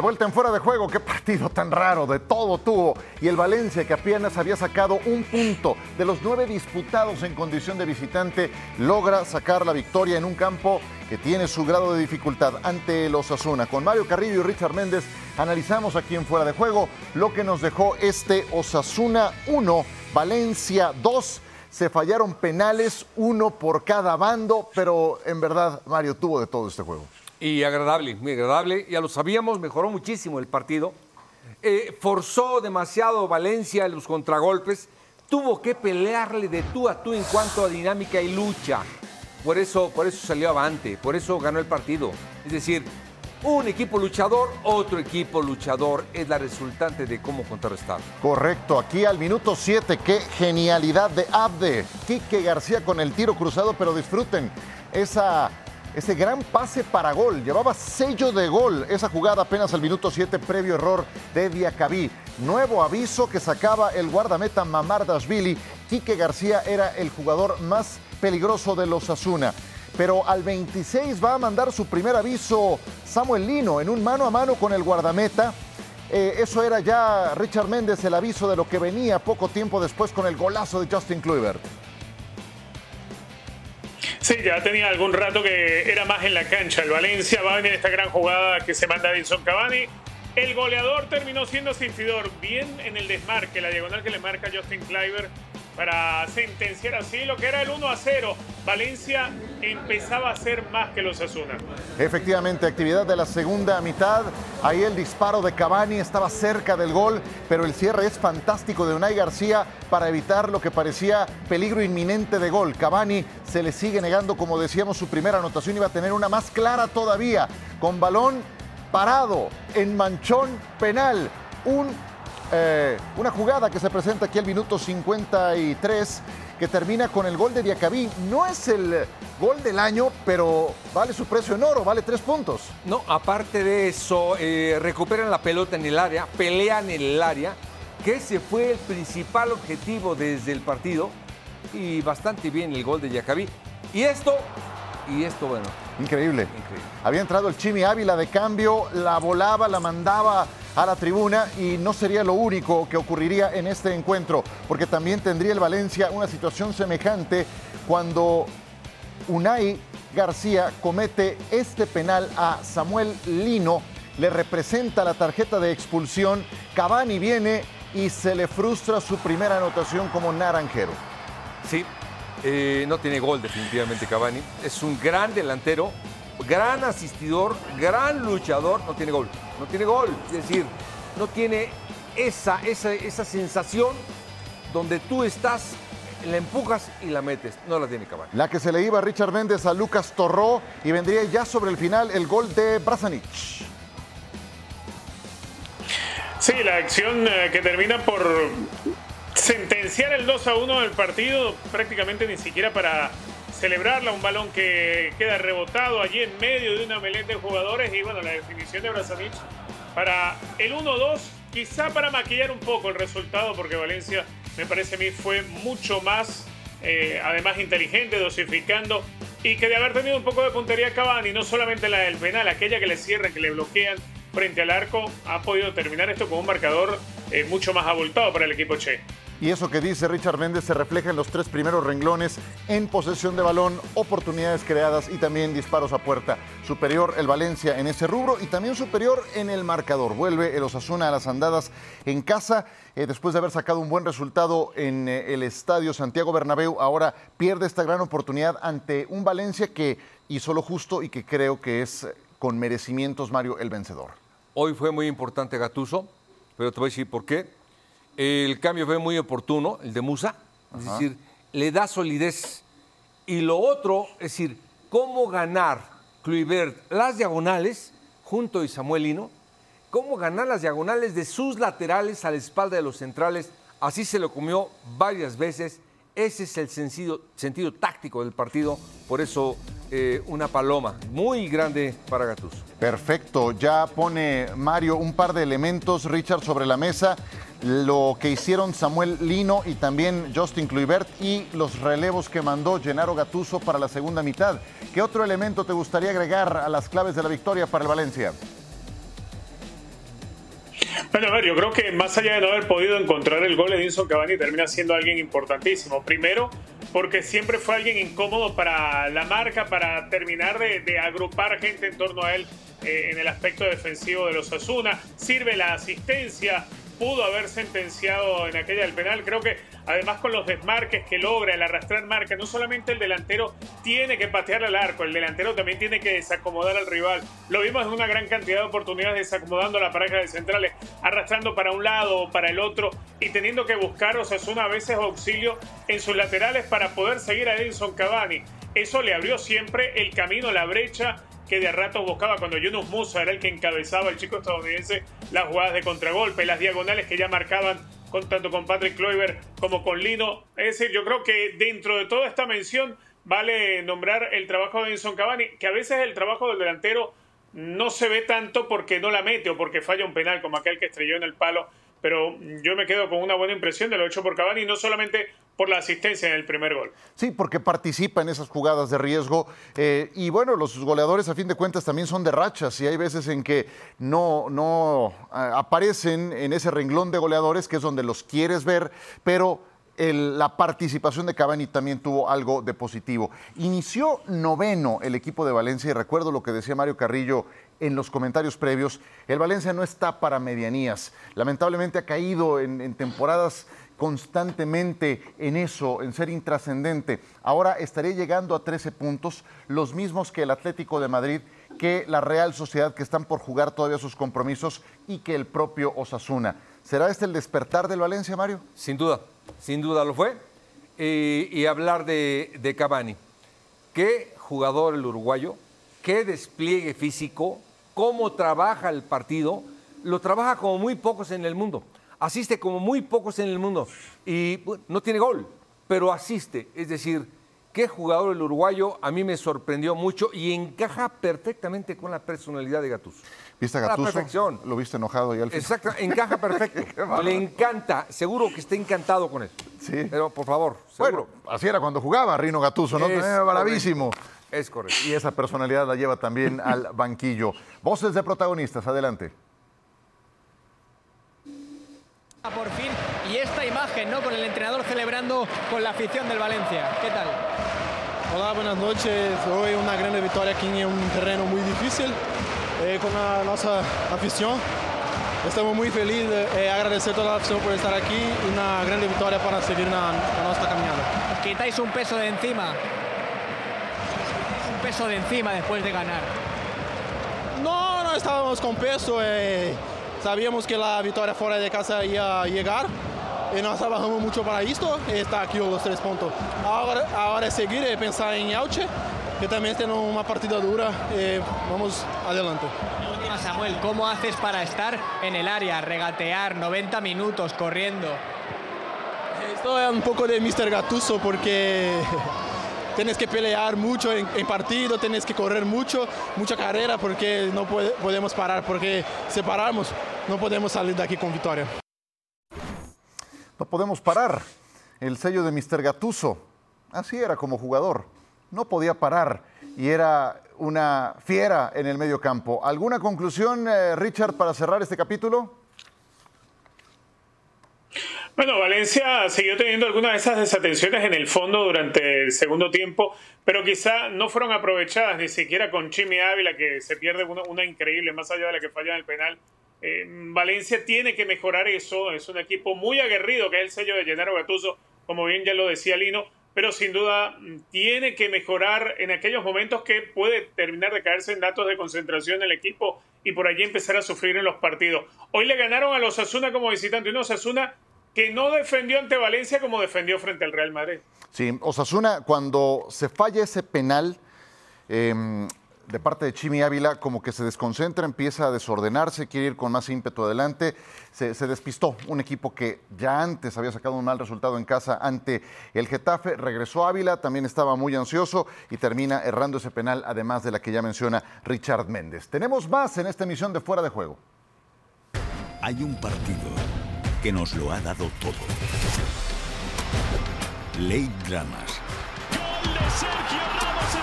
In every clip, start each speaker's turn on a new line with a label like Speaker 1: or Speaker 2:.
Speaker 1: Vuelta en fuera de juego, qué partido tan raro, de todo tuvo. Y el Valencia, que apenas había sacado un punto de los nueve disputados en condición de visitante, logra sacar la victoria en un campo que tiene su grado de dificultad ante los Osasuna. Con Mario Carrillo y Richard Méndez analizamos aquí en fuera de juego lo que nos dejó este Osasuna 1, Valencia 2. Se fallaron penales, uno por cada bando, pero en verdad Mario tuvo de todo este juego.
Speaker 2: Y agradable, muy agradable. Ya lo sabíamos, mejoró muchísimo el partido. Eh, forzó demasiado Valencia en los contragolpes. Tuvo que pelearle de tú a tú en cuanto a dinámica y lucha. Por eso, por eso salió avante, por eso ganó el partido. Es decir, un equipo luchador, otro equipo luchador es la resultante de cómo contrarrestar.
Speaker 1: Correcto, aquí al minuto 7, qué genialidad de Abde. Quique García con el tiro cruzado, pero disfruten esa ese gran pase para gol. Llevaba sello de gol esa jugada apenas al minuto 7, previo error de Diacabí. Nuevo aviso que sacaba el guardameta Mamar Dashvili. Quique García era el jugador más peligroso de los Asuna. Pero al 26 va a mandar su primer aviso Samuel Lino en un mano a mano con el guardameta. Eh, eso era ya Richard Méndez el aviso de lo que venía poco tiempo después con el golazo de Justin Kluivert.
Speaker 3: Sí, ya tenía algún rato que era más en la cancha. El Valencia va a venir esta gran jugada que se manda Edison Cavani. El goleador terminó siendo asistidor bien en el desmarque, la diagonal que le marca Justin Kluivert para sentenciar así lo que era el 1 a 0. Valencia empezaba a ser más que los Asuna.
Speaker 1: Efectivamente, actividad de la segunda mitad. Ahí el disparo de Cavani estaba cerca del gol, pero el cierre es fantástico de Unai García para evitar lo que parecía peligro inminente de gol. Cavani se le sigue negando, como decíamos, su primera anotación iba a tener una más clara todavía, con balón parado en manchón penal. Un eh, una jugada que se presenta aquí al minuto 53 que termina con el gol de Diacabí. No es el gol del año, pero vale su precio en oro, vale tres puntos.
Speaker 2: No, aparte de eso, eh, recuperan la pelota en el área, pelean en el área, que ese fue el principal objetivo desde el partido. Y bastante bien el gol de Diacabí. Y esto, y esto, bueno.
Speaker 1: Increíble. Increíble. Había entrado el Chimi Ávila de cambio, la volaba, la mandaba a la tribuna y no sería lo único que ocurriría en este encuentro, porque también tendría el Valencia una situación semejante cuando Unai García comete este penal a Samuel Lino, le representa la tarjeta de expulsión, Cavani viene y se le frustra su primera anotación como naranjero.
Speaker 2: Sí, eh, no tiene gol definitivamente Cavani, es un gran delantero, gran asistidor, gran luchador, no tiene gol. No tiene gol. Es decir, no tiene esa, esa, esa sensación donde tú estás, la empujas y la metes. No la tiene Cavani.
Speaker 1: La que se le iba a Richard Méndez a Lucas Torró y vendría ya sobre el final el gol de Brazanic.
Speaker 3: Sí, la acción eh, que termina por sentenciar el 2 a 1 del partido, prácticamente ni siquiera para celebrarla, un balón que queda rebotado allí en medio de una melena de jugadores y bueno, la definición de Brazanich para el 1-2, quizá para maquillar un poco el resultado porque Valencia me parece a mí fue mucho más, eh, además inteligente, dosificando y que de haber tenido un poco de puntería Cavani, no solamente la del penal, aquella que le cierran, que le bloquean frente al arco, ha podido terminar esto con un marcador eh, mucho más abultado para el equipo Che.
Speaker 1: Y eso que dice Richard Méndez se refleja en los tres primeros renglones en posesión de balón, oportunidades creadas y también disparos a puerta. Superior el Valencia en ese rubro y también superior en el marcador. Vuelve el Osasuna a las andadas en casa eh, después de haber sacado un buen resultado en eh, el estadio Santiago Bernabéu. Ahora pierde esta gran oportunidad ante un Valencia que hizo lo justo y que creo que es eh, con merecimientos Mario el vencedor.
Speaker 2: Hoy fue muy importante Gatuso, pero te voy a decir por qué el cambio fue muy oportuno, el de Musa, es decir, le da solidez. Y lo otro, es decir, cómo ganar Kluivert las diagonales junto a Samuel Lino, cómo ganar las diagonales de sus laterales a la espalda de los centrales. Así se lo comió varias veces. Ese es el sentido, sentido táctico del partido. Por eso, eh, una paloma muy grande para Gattuso.
Speaker 1: Perfecto. Ya pone Mario un par de elementos, Richard, sobre la mesa lo que hicieron Samuel Lino y también Justin Kluivert y los relevos que mandó Gennaro Gatuso para la segunda mitad. ¿Qué otro elemento te gustaría agregar a las claves de la victoria para el Valencia?
Speaker 3: Bueno, a ver, yo creo que más allá de no haber podido encontrar el gol, Edinson Cavani termina siendo alguien importantísimo. Primero, porque siempre fue alguien incómodo para la marca, para terminar de, agrupar gente en torno a él eh, en el aspecto defensivo de los Asuna. Sirve la asistencia, pudo haber sentenciado en aquella del penal. Creo que además con los desmarques que logra, el arrastrar marca, no solamente el delantero tiene que patear al arco, el delantero también tiene que desacomodar al rival. Lo vimos en una gran cantidad de oportunidades desacomodando a la pareja de centrales, arrastrando para un lado o para el otro y teniendo que buscar Osasuna a veces auxilio en sus laterales para poder seguir a Edinson Cavani. Eso le abrió siempre el camino, la brecha que de rato buscaba cuando Yunus Musa era el que encabezaba el chico estadounidense las jugadas de contragolpe, las diagonales que ya marcaban tanto con Patrick Kluivert como con Lino. Es decir, yo creo que dentro de toda esta mención vale nombrar el trabajo de Enson Cavani, que a veces el trabajo del delantero no se ve tanto porque no la mete o porque falla un penal como aquel que estrelló en el palo pero yo me quedo con una buena impresión de lo hecho por Cavani, no solamente por la asistencia en el primer gol.
Speaker 1: Sí, porque participa en esas jugadas de riesgo. Eh, y bueno, los goleadores a fin de cuentas también son de rachas y hay veces en que no, no eh, aparecen en ese renglón de goleadores que es donde los quieres ver, pero la participación de Cavani también tuvo algo de positivo. Inició noveno el equipo de Valencia y recuerdo lo que decía Mario Carrillo en los comentarios previos, el Valencia no está para medianías. Lamentablemente ha caído en, temporadas constantemente en eso, en ser intrascendente. Ahora estaría llegando a 13 puntos, los mismos que el Atlético de Madrid, que la Real Sociedad, que están por jugar todavía sus compromisos, y que el propio Osasuna. ¿Será este el despertar del Valencia, Mario?
Speaker 2: Sin duda, sin duda lo fue. Y, hablar de, de Cavani. ¿Qué jugador el uruguayo? ¿Qué despliegue físico? Cómo trabaja el partido, lo trabaja como muy pocos en el mundo. Asiste como muy pocos en el mundo. Y no tiene gol, pero asiste. Es decir, qué jugador el uruguayo a mí me sorprendió mucho y encaja perfectamente con la personalidad de Gattuso.
Speaker 1: ¿Viste a Gattuso? perfección. Lo viste enojado y al
Speaker 2: final. Exacto, encaja perfecto. Le encanta, seguro que está encantado con eso. Sí. Pero por favor,
Speaker 1: seguro. Bueno, así era cuando jugaba Rino Gattuso, ¿no? Es bravísimo.
Speaker 2: Es correcto.
Speaker 1: Y esa personalidad la lleva también al banquillo. Voces de protagonistas, adelante.
Speaker 4: Por fin, y esta imagen, ¿no? Con el entrenador celebrando con la afición del Valencia. ¿Qué tal?
Speaker 5: Hola, buenas noches. Hoy una gran victoria aquí en un terreno muy difícil eh, con la, nuestra afición. Estamos muy felices, eh, agradecer a toda la afición por estar aquí y una gran victoria para seguir nuestra caminata.
Speaker 4: Quitáis un peso de encima peso de encima después de ganar?
Speaker 5: No, no estábamos con peso. Eh, sabíamos que la victoria fuera de casa iba a llegar. Y nos trabajamos mucho para esto y está aquí los tres puntos. Ahora, ahora es seguir y pensar en Elche, que también tiene una partida dura. y vamos adelante.
Speaker 4: Samuel, ¿cómo haces para estar en el área, regatear 90 minutos corriendo?
Speaker 5: Esto es un poco de Mr. Gatuso porque tienes que pelear mucho en, partido, tienes que correr mucho, mucha carrera porque no podemos parar, porque si paramos no podemos salir de aquí con victoria.
Speaker 1: No podemos parar. El sello de Mr. Gatuso, así era como jugador, no podía parar y era una fiera en el medio campo. ¿Alguna conclusión, eh, Richard, para cerrar este capítulo?
Speaker 3: Bueno, Valencia siguió teniendo algunas de esas desatenciones en el fondo durante el segundo tiempo, pero quizá no fueron aprovechadas ni siquiera con Chimi Ávila, que se pierde una, increíble, más allá de la que falla en el penal. Eh, Valencia tiene que mejorar eso, es un equipo muy aguerrido, que es el sello de Gennaro Gattuso, como bien ya lo decía Lino, pero sin duda tiene que mejorar en aquellos momentos que puede terminar de caerse en datos de concentración el equipo y por allí empezar a sufrir en los partidos. Hoy le ganaron a los Asuna como visitante, unos Asuna que no defendió ante Valencia como defendió frente al Real Madrid.
Speaker 1: Sí, Osasuna, cuando se falla ese penal em, de parte de Chimi Ávila, como que se desconcentra, empieza a desordenarse, quiere ir con más ímpetu adelante. Se, se, despistó un equipo que ya antes había sacado un mal resultado en casa ante el Getafe. Regresó Ávila, también estaba muy ansioso y termina errando ese penal, además de la que ya menciona Richard Méndez. Tenemos más en esta emisión de Fuera de Juego.
Speaker 6: Hay un partido que nos lo ha dado todo. Late Dramas. ¡Gol de Sergio Ramos en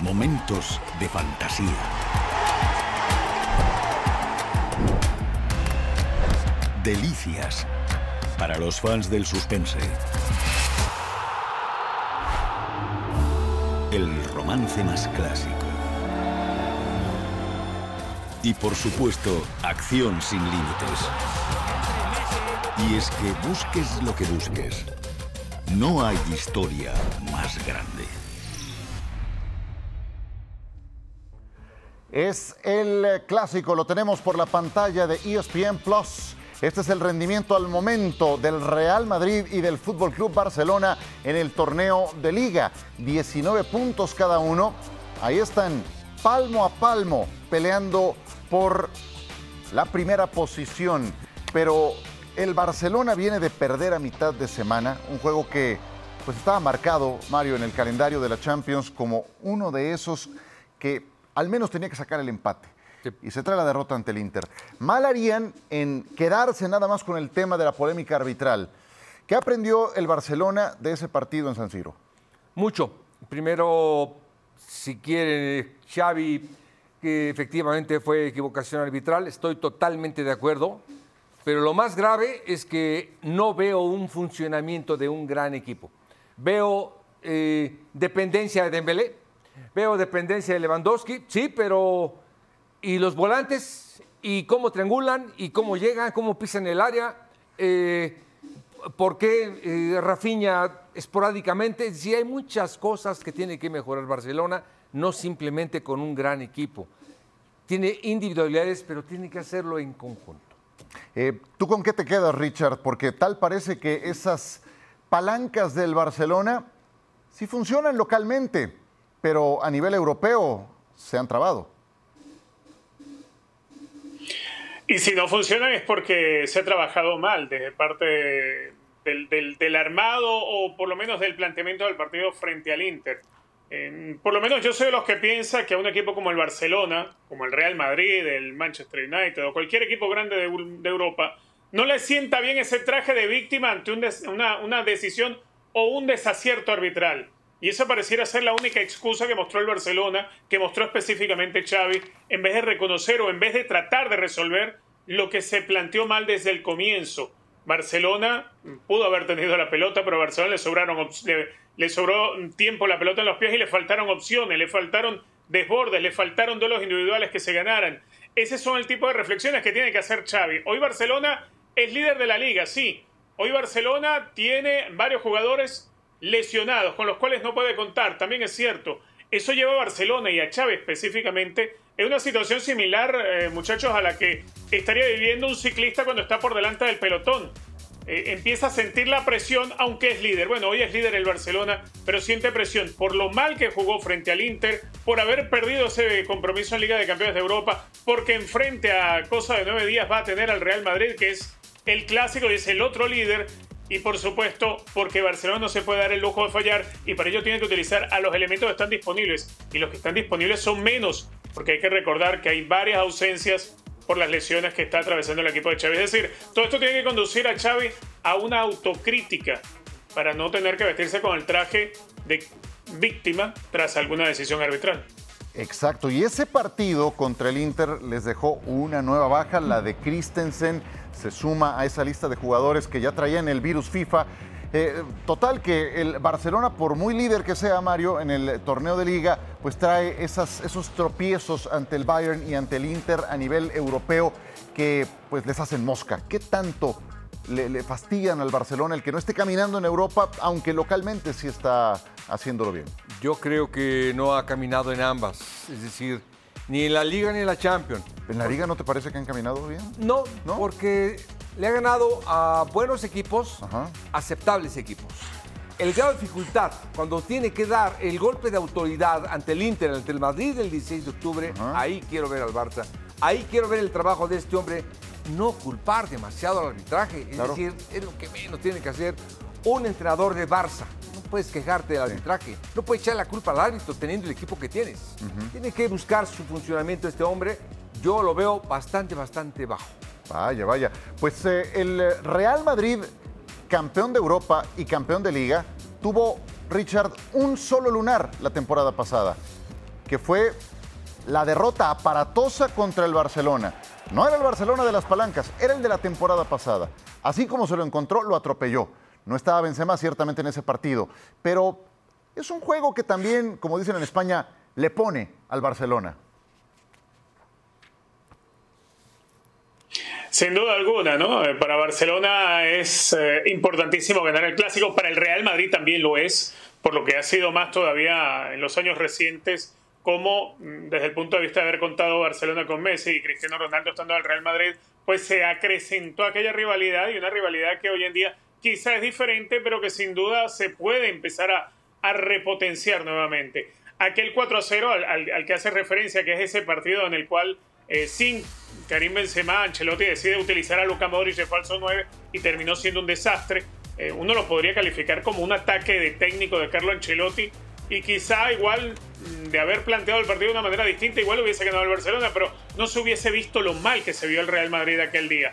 Speaker 6: el Momentos de fantasía.
Speaker 7: Delicias para los fans del suspense. El romance más clásico. Y por supuesto, acción sin límites. Y es que busques lo que busques. No hay historia más grande.
Speaker 1: Es el clásico, lo tenemos por la pantalla de ESPN Plus. Este es el rendimiento al momento del Real Madrid y del Fútbol Club Barcelona en el torneo de Liga. 19 puntos cada uno. Ahí están palmo a palmo peleando por la primera posición. Pero el Barcelona viene de perder a mitad de semana, un juego que pues estaba marcado, Mario, en el calendario de la Champions como uno de esos que al menos tenía que sacar el empate. Y se trae la derrota ante el Inter. Mal harían en quedarse nada más con el tema de la polémica arbitral. ¿Qué aprendió el Barcelona de ese partido en San Siro?
Speaker 2: Mucho. Primero, si quiere, Xavi, que efectivamente fue equivocación arbitral, estoy totalmente de acuerdo. Pero lo más grave es que no veo un funcionamiento de un gran equipo. Veo eh, dependencia de Dembélé, veo dependencia de Lewandowski, sí, pero y los volantes y cómo triangulan y cómo llegan, cómo pisan el área, eh, por qué eh, Rafinha esporádicamente, sí hay muchas cosas que tiene que mejorar Barcelona, no simplemente con un gran equipo. Tiene individualidades, pero tiene que hacerlo en conjunto.
Speaker 1: Eh, ¿Tú con qué te quedas, Richard? Porque tal parece que esas palancas del Barcelona sí funcionan localmente, pero a nivel europeo se han trabado.
Speaker 3: Y si no funcionan es porque se ha trabajado mal desde parte del, del, del armado o por lo menos del planteamiento del partido frente al Inter. Por lo menos yo soy de los que piensa que a un equipo como el Barcelona, como el Real Madrid, el Manchester United o cualquier equipo grande de, Europa, no le sienta bien ese traje de víctima ante un des, una, una decisión o un desacierto arbitral. Y esa pareciera ser la única excusa que mostró el Barcelona, que mostró específicamente Xavi, en vez de reconocer o en vez de tratar de resolver lo que se planteó mal desde el comienzo. Barcelona pudo haber tenido la pelota, pero a Barcelona le, sobraron, le, sobró tiempo la pelota en los pies y le faltaron opciones, le faltaron desbordes, le faltaron duelos individuales que se ganaran. Ese son el tipo de reflexiones que tiene que hacer Xavi. Hoy Barcelona es líder de la liga, sí. Hoy Barcelona tiene varios jugadores lesionados, con los cuales no puede contar, también es cierto. Eso lleva a Barcelona y a Chávez específicamente en una situación similar, eh, muchachos, a la que estaría viviendo un ciclista cuando está por delante del pelotón. Eh, empieza a sentir la presión, aunque es líder. Bueno, hoy es líder el Barcelona, pero siente presión por lo mal que jugó frente al Inter, por haber perdido ese compromiso en Liga de Campeones de Europa, porque enfrente a cosa de nueve días va a tener al Real Madrid, que es el clásico y es el otro líder, y por supuesto porque Barcelona no se puede dar el lujo de fallar y para ello tiene que utilizar a los elementos que están disponibles y los que están disponibles son menos porque hay que recordar que hay varias ausencias por las lesiones que está atravesando el equipo de Xavi. Es decir, todo esto tiene que conducir a Xavi a una autocrítica para no tener que vestirse con el traje de víctima tras alguna decisión arbitral.
Speaker 1: Exacto, y ese partido contra el Inter les dejó una nueva baja, la de Christensen se suma a esa lista de jugadores que ya traían el virus FIFA. Eh, total que el Barcelona, por muy líder que sea Mario en el torneo de liga, pues trae esos tropiezos ante el Bayern y ante el Inter a nivel europeo que pues les hacen mosca. ¿Qué tanto le, le fastidian al Barcelona el que no esté caminando en Europa, aunque localmente sí está haciéndolo bien?
Speaker 2: Yo creo que no ha caminado en ambas, es decir, ni en la Liga ni en la Champions.
Speaker 1: ¿En la Liga no te parece que han caminado bien?
Speaker 2: No, ¿No? porque le ha ganado a buenos equipos,
Speaker 1: Ajá.
Speaker 2: aceptables equipos. El grado de dificultad, cuando tiene que dar el golpe de autoridad ante el Inter, ante el Madrid del 16 de octubre,
Speaker 1: Ajá.
Speaker 2: ahí quiero ver al Barça. Ahí quiero ver el trabajo de este hombre. No culpar demasiado al arbitraje. Es
Speaker 1: Claro.
Speaker 2: decir, es lo que menos tiene que hacer un entrenador de Barça. No puedes quejarte del arbitraje. No puedes echar la culpa al árbitro teniendo el equipo que tienes. Tiene que buscar su funcionamiento este hombre. Yo lo veo bastante, bastante bajo.
Speaker 1: Vaya, vaya. Pues eh, el Real Madrid, campeón de Europa y campeón de liga, tuvo, Richard, un solo lunar la temporada pasada, que fue la derrota aparatosa contra el Barcelona. No era el Barcelona de las palancas, era el de la temporada pasada. Así como se lo encontró, lo atropelló. No estaba Benzema ciertamente en ese partido, pero es un juego que también, como dicen en España, le pone al Barcelona.
Speaker 3: Sin duda alguna, ¿no? Eh, Para Barcelona es eh, importantísimo ganar el clásico, para el Real Madrid también lo es, por lo que ha sido más todavía en los años recientes, como mm, desde el punto de vista de haber contado Barcelona con Messi y Cristiano Ronaldo estando al Real Madrid, pues se acrecentó aquella rivalidad y una rivalidad que hoy en día quizá es diferente, pero que sin duda se puede empezar a, repotenciar nuevamente. Aquel 4-0 al, que hace referencia, que es ese partido en el cual eh, sin Karim Benzema, Ancelotti decide utilizar a Luka Modric de falso 9 y terminó siendo un desastre. Eh, uno lo podría calificar como un ataque de técnico de Carlo Ancelotti y quizá igual mm, de haber planteado el partido de una manera distinta, igual hubiese ganado el Barcelona, pero no se hubiese visto lo mal que se vio el Real Madrid aquel día.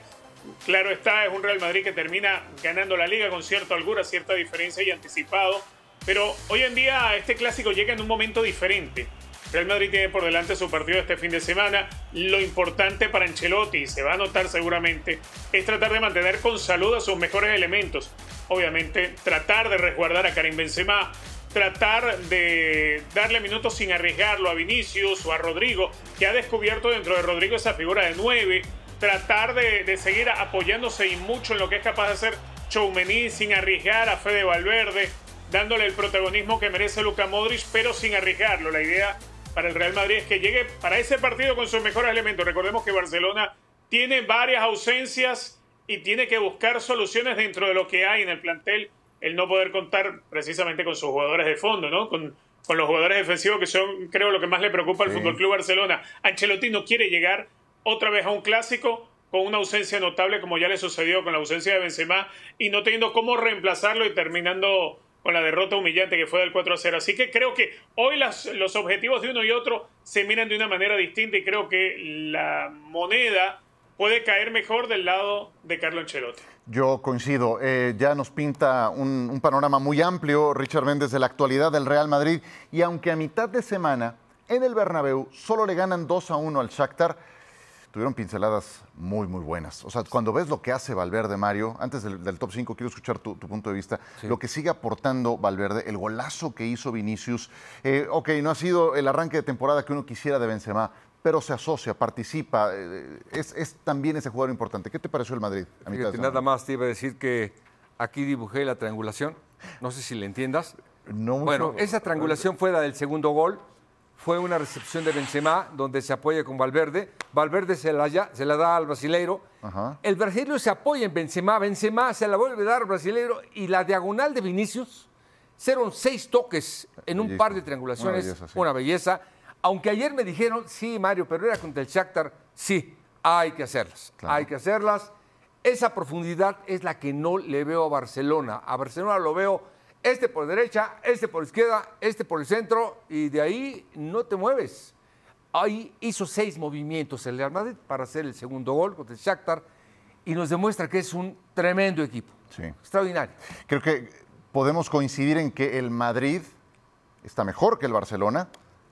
Speaker 3: Claro está, es un Real Madrid que termina ganando la liga con cierta holgura, cierta diferencia y anticipado. Pero hoy en día este clásico llega en un momento diferente. Real Madrid tiene por delante su partido este fin de semana. Lo importante para Ancelotti, se va a notar seguramente, es tratar de mantener con salud a sus mejores elementos. Obviamente, tratar de resguardar a Karim Benzema, tratar de darle minutos sin arriesgarlo a Vinicius o a Rodrigo, que ha descubierto dentro de Rodrigo esa figura de 9, tratar de, de seguir apoyándose y mucho en lo que es capaz de hacer Choumení sin arriesgar a Fede Valverde, dándole el protagonismo que merece Luka Modric, pero sin arriesgarlo. La idea para el Real Madrid es que llegue para ese partido con sus mejores elementos. Recordemos que Barcelona tiene varias ausencias y tiene que buscar soluciones dentro de lo que hay en el plantel, el no poder contar precisamente con sus jugadores de fondo, ¿no? Con, con los jugadores defensivos que son, creo, lo que más le preocupa al
Speaker 1: Sí.
Speaker 3: Fútbol Club Barcelona. Ancelotti no quiere llegar otra vez a un clásico con una ausencia notable como ya le sucedió con la ausencia de Benzema y no teniendo cómo reemplazarlo y terminando con la derrota humillante que fue del 4 a 0. Así que creo que hoy los objetivos de uno y otro se miran de una manera distinta y creo que la moneda puede caer mejor del lado de Carlo Ancelotti.
Speaker 1: Yo coincido. Eh, ya nos pinta un, un panorama muy amplio, Richard Méndez, de la actualidad del Real Madrid. Y aunque a mitad de semana en el Bernabéu solo le ganan 2 a 1 al Shakhtar, tuvieron pinceladas muy, muy buenas. O sea, cuando ves lo que hace Valverde, Mario, antes del, del top 5, quiero escuchar tu, tu punto de vista, lo que sigue aportando Valverde, el golazo que hizo Vinicius. Eh, ok, no ha sido el arranque de temporada que uno quisiera de Benzema, pero se asocia, participa, eh, es, es también ese jugador importante. ¿Qué te pareció el Madrid a
Speaker 2: Fíjate, nada más te iba a decir que aquí dibujé la triangulación. No sé si le entiendas.
Speaker 1: No.
Speaker 2: Bueno, esa triangulación fue la del segundo gol. Fue una recepción de Benzema donde se apoya con Valverde. Valverde se la, ya- se la da al brasileiro.
Speaker 1: Ajá.
Speaker 2: El brasileiro se apoya en Benzema. Benzema se la vuelve a dar al brasileiro. Y la diagonal de Vinicius fueron seis toques en un
Speaker 1: Belleza.
Speaker 2: par de triangulaciones.
Speaker 1: Una belleza, sí.
Speaker 2: Una belleza. Aunque ayer me dijeron, sí, Mario, pero era contra el Shakhtar. Sí, hay que hacerlas.
Speaker 1: Claro.
Speaker 2: Hay que hacerlas. Esa profundidad es la que no le veo a Barcelona. A Barcelona lo veo este por derecha, este por izquierda, este por el centro y de ahí no te mueves. Ahí hizo seis movimientos el Real Madrid para hacer el segundo gol contra el Shakhtar y nos demuestra que es un tremendo equipo.
Speaker 1: Sí.
Speaker 2: Extraordinario.
Speaker 1: Creo que podemos coincidir en que el Madrid está mejor que el Barcelona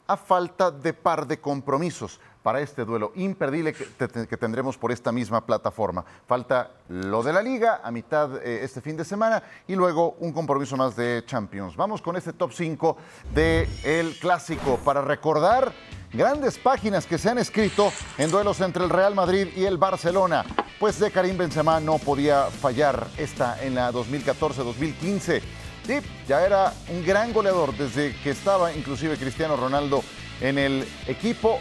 Speaker 1: a falta de par de compromisos para este duelo imperdible que, te- que tendremos por esta misma plataforma. Falta lo de la liga a mitad eh, este fin de semana y luego un compromiso más de Champions. Vamos con este top 5 del clásico para recordar grandes páginas que se han escrito en duelos entre el Real Madrid y el Barcelona. Pues de Karim Benzema no podía fallar esta en la 2014-2015. Sí, ya era un gran goleador desde que estaba inclusive Cristiano Ronaldo en el equipo,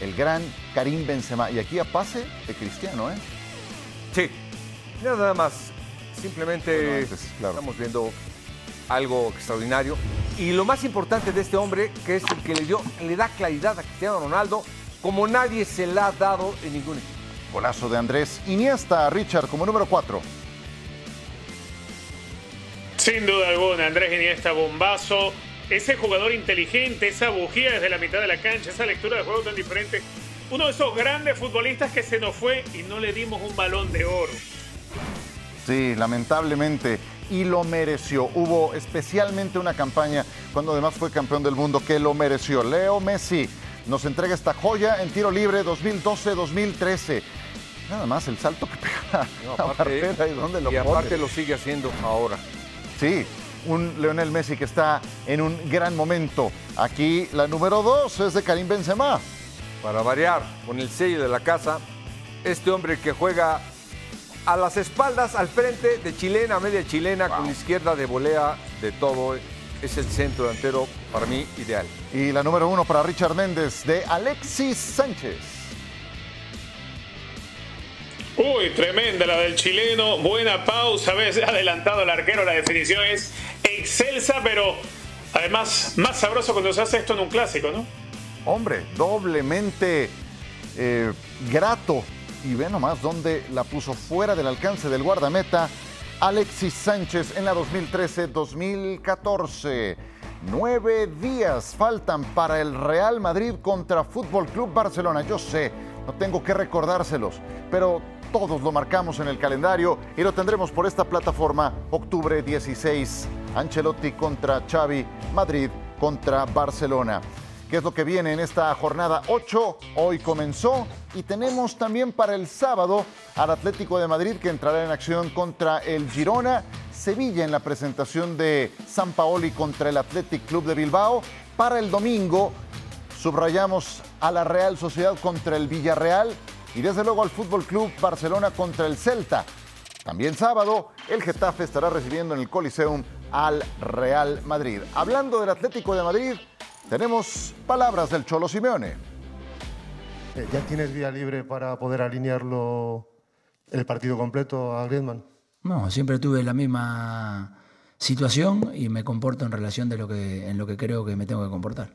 Speaker 1: el gran Karim Benzema. Y aquí a pase de Cristiano, ¿eh?
Speaker 2: Sí. Nada más. Simplemente
Speaker 1: Bueno, antes, claro.
Speaker 2: estamos viendo algo extraordinario. Y lo más importante de este hombre, que es el que le, dio, le da claridad a Cristiano Ronaldo, como nadie se la ha dado en ningún equipo.
Speaker 1: Golazo de Andrés Iniesta, Richard como número 4.
Speaker 3: Sin duda alguna, Andrés Iniesta, bombazo. Ese jugador inteligente, esa bujía desde la mitad de la cancha, esa lectura de juego tan diferente. Uno de esos grandes futbolistas que se nos fue y no le dimos un balón de oro.
Speaker 1: Sí, lamentablemente. Y lo mereció. Hubo especialmente una campaña cuando además fue campeón del mundo que lo mereció. Leo Messi nos entrega esta joya en tiro libre 2012-2013. Nada más el salto que pega
Speaker 2: No,
Speaker 1: a
Speaker 2: aparte-
Speaker 1: Barrera y dónde lo
Speaker 2: y aparte
Speaker 1: pone.
Speaker 2: lo sigue haciendo ahora.
Speaker 1: Sí, un Leonel Messi que está en un gran momento. Aquí la número dos es de Karim Benzema.
Speaker 2: Para variar, con el sello de la casa, este hombre que juega a las espaldas, al frente, de chilena media chilena, con la izquierda de volea, de todo, es el centro delantero para mí ideal.
Speaker 1: Y la número uno para Richard Méndez de Alexis Sánchez.
Speaker 3: Uy, tremenda la del chileno. Buena pausa. Ves, adelantado el arquero. La definición es excelsa, pero además más sabroso cuando se hace esto en un clásico, ¿no?
Speaker 1: Hombre, doblemente eh, grato. Y ve nomás dónde la puso fuera del alcance del guardameta Alexis Sánchez en la 2013-2014. Nueve días faltan para el Real Madrid contra Fútbol Club Barcelona. Yo sé, no tengo que recordárselos, pero todos lo marcamos en el calendario y lo tendremos por esta plataforma octubre 16. Ancelotti contra Xavi, Madrid contra Barcelona. ¿Qué es lo que viene en esta jornada 8? Hoy comenzó y tenemos también para el sábado al Atlético de Madrid que entrará en acción contra el Girona, Sevilla en la presentación de San Paoli contra el Athletic Club de Bilbao. Para el domingo subrayamos a la Real Sociedad contra el Villarreal y desde luego al Fútbol Club Barcelona contra el Celta. También sábado, el Getafe estará recibiendo en el Coliseum al Real Madrid. Hablando del Atlético de Madrid, tenemos palabras del Cholo Simeone.
Speaker 8: Eh, ¿Ya tienes vía libre para poder alinearlo el partido completo a Griezmann?
Speaker 9: No, siempre tuve la misma situación y me comporto en relación de lo que, en lo que creo que me tengo que comportar.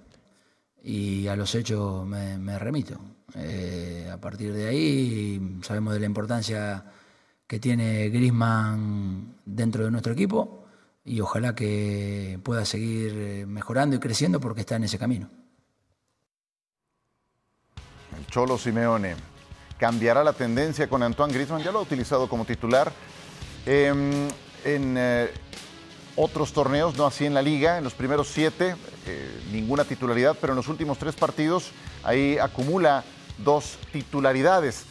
Speaker 9: Y a los hechos me, me remito. Eh, a partir de ahí sabemos de la importancia que tiene Griezmann dentro de nuestro equipo y ojalá que pueda seguir eh, mejorando y creciendo porque está en ese camino.
Speaker 1: El Cholo Simeone cambiará la tendencia con Antoine Griezmann, ya lo ha utilizado como titular eh, en eh, otros torneos, no así en la liga, en los primeros siete, eh, ninguna titularidad, pero en los últimos tres partidos ahí acumula dos titularidades.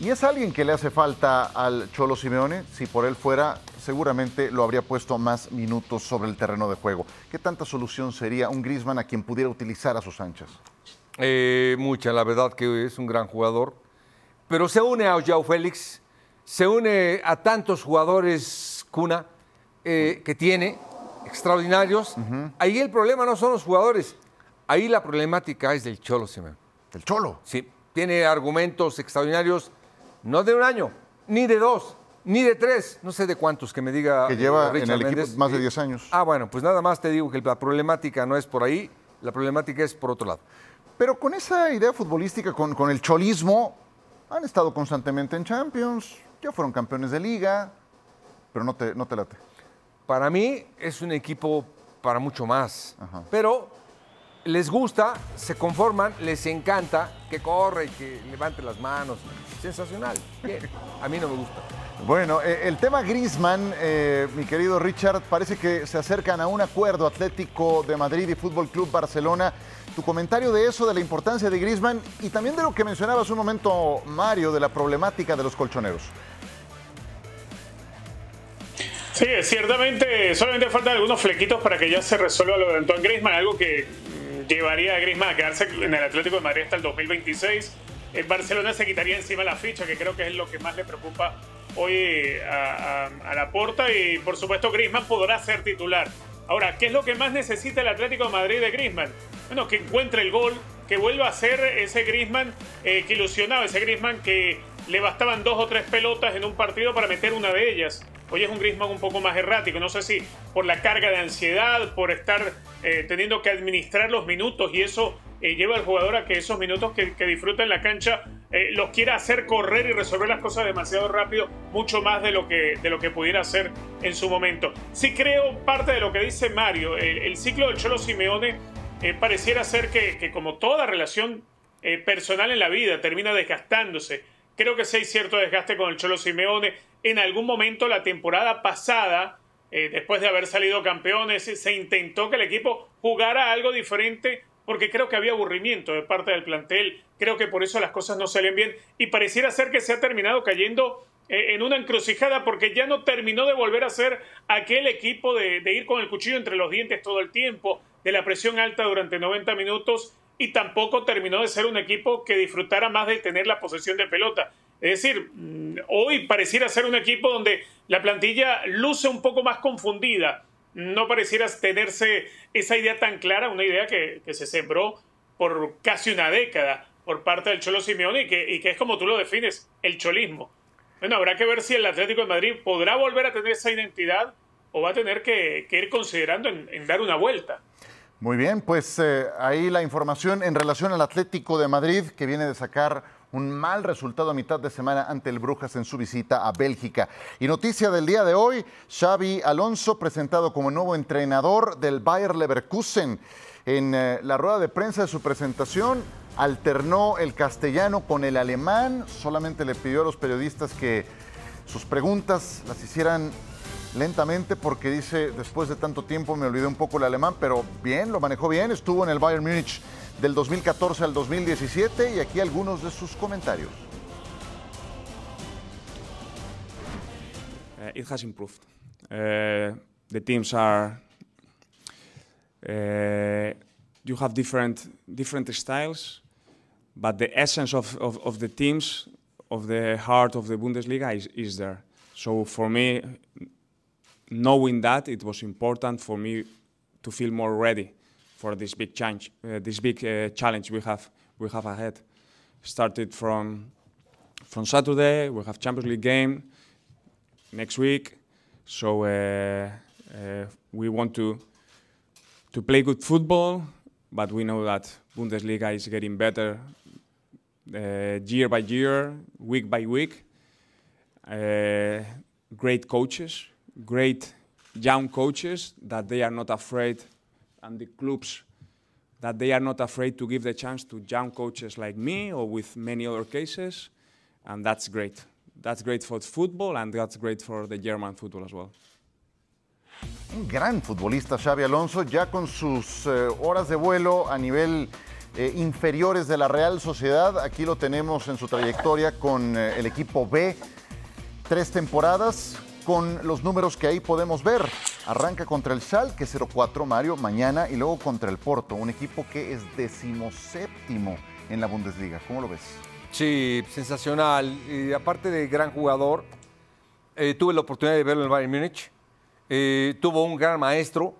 Speaker 1: Y es alguien que le hace falta al Cholo Simeone, si por él fuera, seguramente lo habría puesto más minutos sobre el terreno de juego. ¿Qué tanta solución sería un Griezmann a quien pudiera utilizar a sus anchas?
Speaker 2: Eh, mucha, la verdad que es un gran jugador. Pero se une a Joao Félix, se une a tantos jugadores cuna eh, que tiene, extraordinarios. Ahí el problema no son los jugadores, ahí la problemática es del Cholo Simeone.
Speaker 1: ¿Del Cholo?
Speaker 2: Sí, tiene argumentos extraordinarios, no de un año, ni de dos, ni de tres, no sé de cuántos que me diga.
Speaker 1: Que lleva
Speaker 2: eh,
Speaker 1: en
Speaker 2: Richard
Speaker 1: el equipo más de
Speaker 2: Eh,
Speaker 1: 10 años.
Speaker 2: Ah, bueno, pues nada más te digo que la problemática no es por ahí, la problemática es por otro lado.
Speaker 1: Pero con esa idea futbolística, con, con el cholismo, han estado constantemente en Champions, ya fueron campeones de liga, pero no te, no te late.
Speaker 2: Para mí es un equipo para mucho más, pero les gusta, se conforman, les encanta que corre y que levante las manos. Sensacional. Bien. A mí no me gusta.
Speaker 1: Bueno, eh, el tema Griezmann, eh, mi querido Richard, parece que se acercan a un acuerdo Atlético de Madrid y Fútbol Club Barcelona. Tu comentario de eso, de la importancia de Griezmann y también de lo que mencionabas un momento, Mario, de la problemática de los colchoneros.
Speaker 3: Sí, ciertamente solamente faltan algunos flequitos para que ya se resuelva lo de Antoine Griezmann, algo que mm, llevaría a Griezmann a quedarse en el Atlético de Madrid hasta el 2026. El Barcelona se quitaría encima la ficha, que creo que es lo que más le preocupa hoy a, la porta y por supuesto Griezmann podrá ser titular. Ahora, ¿qué es lo que más necesita el Atlético de Madrid de Griezmann? Bueno, que encuentre el gol, que vuelva a ser ese Griezmann eh, que ilusionaba, ese Griezmann que le bastaban dos o tres pelotas en un partido para meter una de ellas. Hoy es un Griezmann un poco más errático, no sé si por la carga de ansiedad, por estar eh, teniendo que administrar los minutos y eso eh, lleva al jugador a que esos minutos que, que disfruta en la cancha eh, los quiera hacer correr y resolver las cosas demasiado rápido, mucho más de lo que, de lo que pudiera hacer en su momento. Sí creo parte de lo que dice Mario, el, ciclo del Cholo Simeone pareciera ser que, que como toda relación personal en la vida termina desgastándose. Creo que sí hay cierto desgaste con el Cholo Simeone. En algún momento la temporada pasada, eh, después de haber salido campeones, se intentó que el equipo jugara algo diferente porque creo que había aburrimiento de parte del plantel, creo que por eso las cosas no salen bien y pareciera ser que se ha terminado cayendo eh, en una encrucijada porque ya no terminó de volver a ser aquel equipo de, de ir con el cuchillo entre los dientes todo el tiempo, de la presión alta durante 90 minutos y tampoco terminó de ser un equipo que disfrutara más de tener la posesión de pelota. Es decir, mm, hoy pareciera ser un equipo donde la plantilla luce un poco más confundida. No pareciera tenerse esa idea tan clara, una idea que, se sembró por casi una década por parte del Cholo Simeone y que, es como tú lo defines, el cholismo. Bueno, habrá que ver si el Atlético de Madrid podrá volver a tener esa identidad o va a tener que, ir considerando en, en dar una vuelta.
Speaker 1: Muy bien, pues eh, ahí la información en relación al Atlético de Madrid, que viene de sacar un mal resultado a mitad de semana ante el Brujas en su visita a Bélgica. Y noticia del día de hoy, Xavi Alonso presentado como nuevo entrenador del Bayer Leverkusen. En eh, la rueda de prensa de su presentación alternó el castellano con el alemán, solamente le pidió a los periodistas que sus preguntas las hicieran lentamente porque dice, después de tanto tiempo me olvidé un poco el alemán, pero bien, lo manejó bien, estuvo en el Bayern Múnich del 2014 al 2017 y aquí algunos de sus comentarios.
Speaker 10: Uh, it has improved. Uh, the teams are. Uh, you have different different styles, but the essence of, of, of the teams, of the heart of the Bundesliga, is, is there. So for me, knowing that, it was important for me to feel more ready for this big change, uh, this big uh, challenge we have we have ahead. Started from from Saturday, we have Champions League game next week, so uh, uh, we want to to play good football, but we know that Bundesliga is getting better uh, year by year, week by week. Uh, great coaches, great young coaches that they are not afraid, and the clubs that they are not afraid to give the chance to young coaches like me or with many other cases, and that's great. That's great for football, and that's great for the German football as well.
Speaker 1: Un gran futbolista Xavi Alonso, ya con sus eh, horas de vuelo a nivel eh, inferiores de la Real Sociedad. Aquí lo tenemos en su trayectoria con eh, el equipo B. Tres temporadas con los números que ahí podemos ver. Arranca contra el Schalke 04 Mario mañana y luego contra el Porto, un equipo que es decimoséptimo en la Bundesliga. ¿Cómo lo ves?
Speaker 2: Sí, sensacional. Y aparte de gran jugador, eh, tuve la oportunidad de verlo en el Bayern Múnich. Eh, tuvo un gran maestro.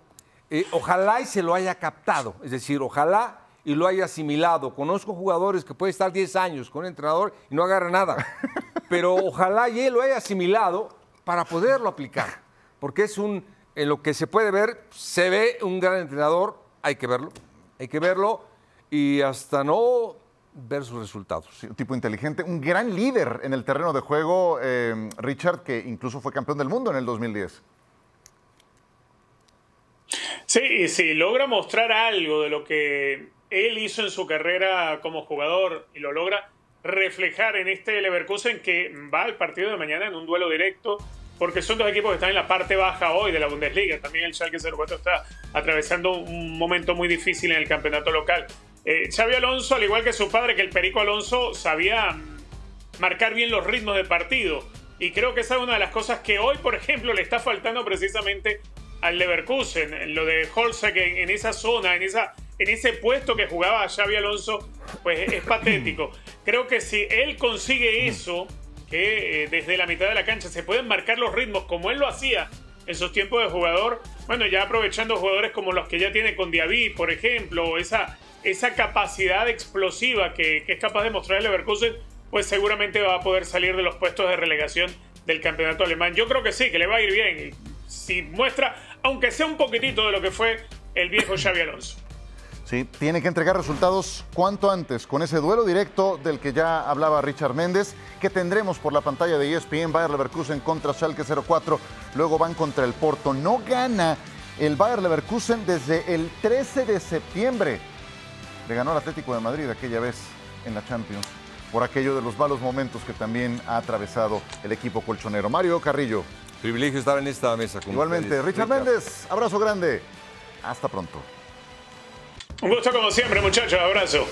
Speaker 2: Eh, ojalá y se lo haya captado, es decir, ojalá y lo haya asimilado. Conozco jugadores que pueden estar 10 años con un entrenador y no agarra nada. Pero ojalá y él lo haya asimilado para poderlo aplicar. Porque es un, en lo que se puede ver, se ve un gran entrenador, hay que verlo, hay que verlo y hasta no ver sus resultados.
Speaker 1: Sí, un tipo inteligente, un gran líder en el terreno de juego, eh, Richard, que incluso fue campeón del mundo en el 2010.
Speaker 3: Sí, y si logra mostrar algo de lo que él hizo en su carrera como jugador y lo logra reflejar en este Leverkusen que va al partido de mañana en un duelo directo, porque son dos equipos que están en la parte baja hoy de la Bundesliga. También el Schalke 04 está atravesando un momento muy difícil en el campeonato local. Eh, Xavi Alonso, al igual que su padre, que el Perico Alonso, sabía mm, marcar bien los ritmos de partido. Y creo que esa es una de las cosas que hoy, por ejemplo, le está faltando precisamente al Leverkusen. En lo de Holzek en, en esa zona, en, esa, en ese puesto que jugaba Xavi Alonso, pues es, es patético. Creo que si él consigue eso, que eh, desde la mitad de la cancha se pueden marcar los ritmos como él lo hacía en sus tiempos de jugador, bueno, ya aprovechando jugadores como los que ya tiene con Diaby, por ejemplo, esa, esa capacidad explosiva que, que es capaz de mostrar el Leverkusen, pues seguramente va a poder salir de los puestos de relegación del campeonato alemán. Yo creo que sí, que le va a ir bien. Si muestra, aunque sea un poquitito de lo que fue el viejo Xavi Alonso.
Speaker 1: Sí, tiene que entregar resultados cuanto antes con ese duelo directo del que ya hablaba Richard Méndez, que tendremos por la pantalla de ESPN Bayer Leverkusen contra Schalke 04, luego van contra el Porto. No gana el Bayer Leverkusen desde el 13 de septiembre. Le ganó al Atlético de Madrid aquella vez en la Champions, por aquello de los malos momentos que también ha atravesado el equipo colchonero. Mario Carrillo.
Speaker 2: Privilegio estar en esta mesa. Con
Speaker 1: Igualmente,
Speaker 2: ustedes.
Speaker 1: Richard Méndez, abrazo grande. Hasta pronto.
Speaker 3: Un gusto como siempre, muchachos. Abrazo.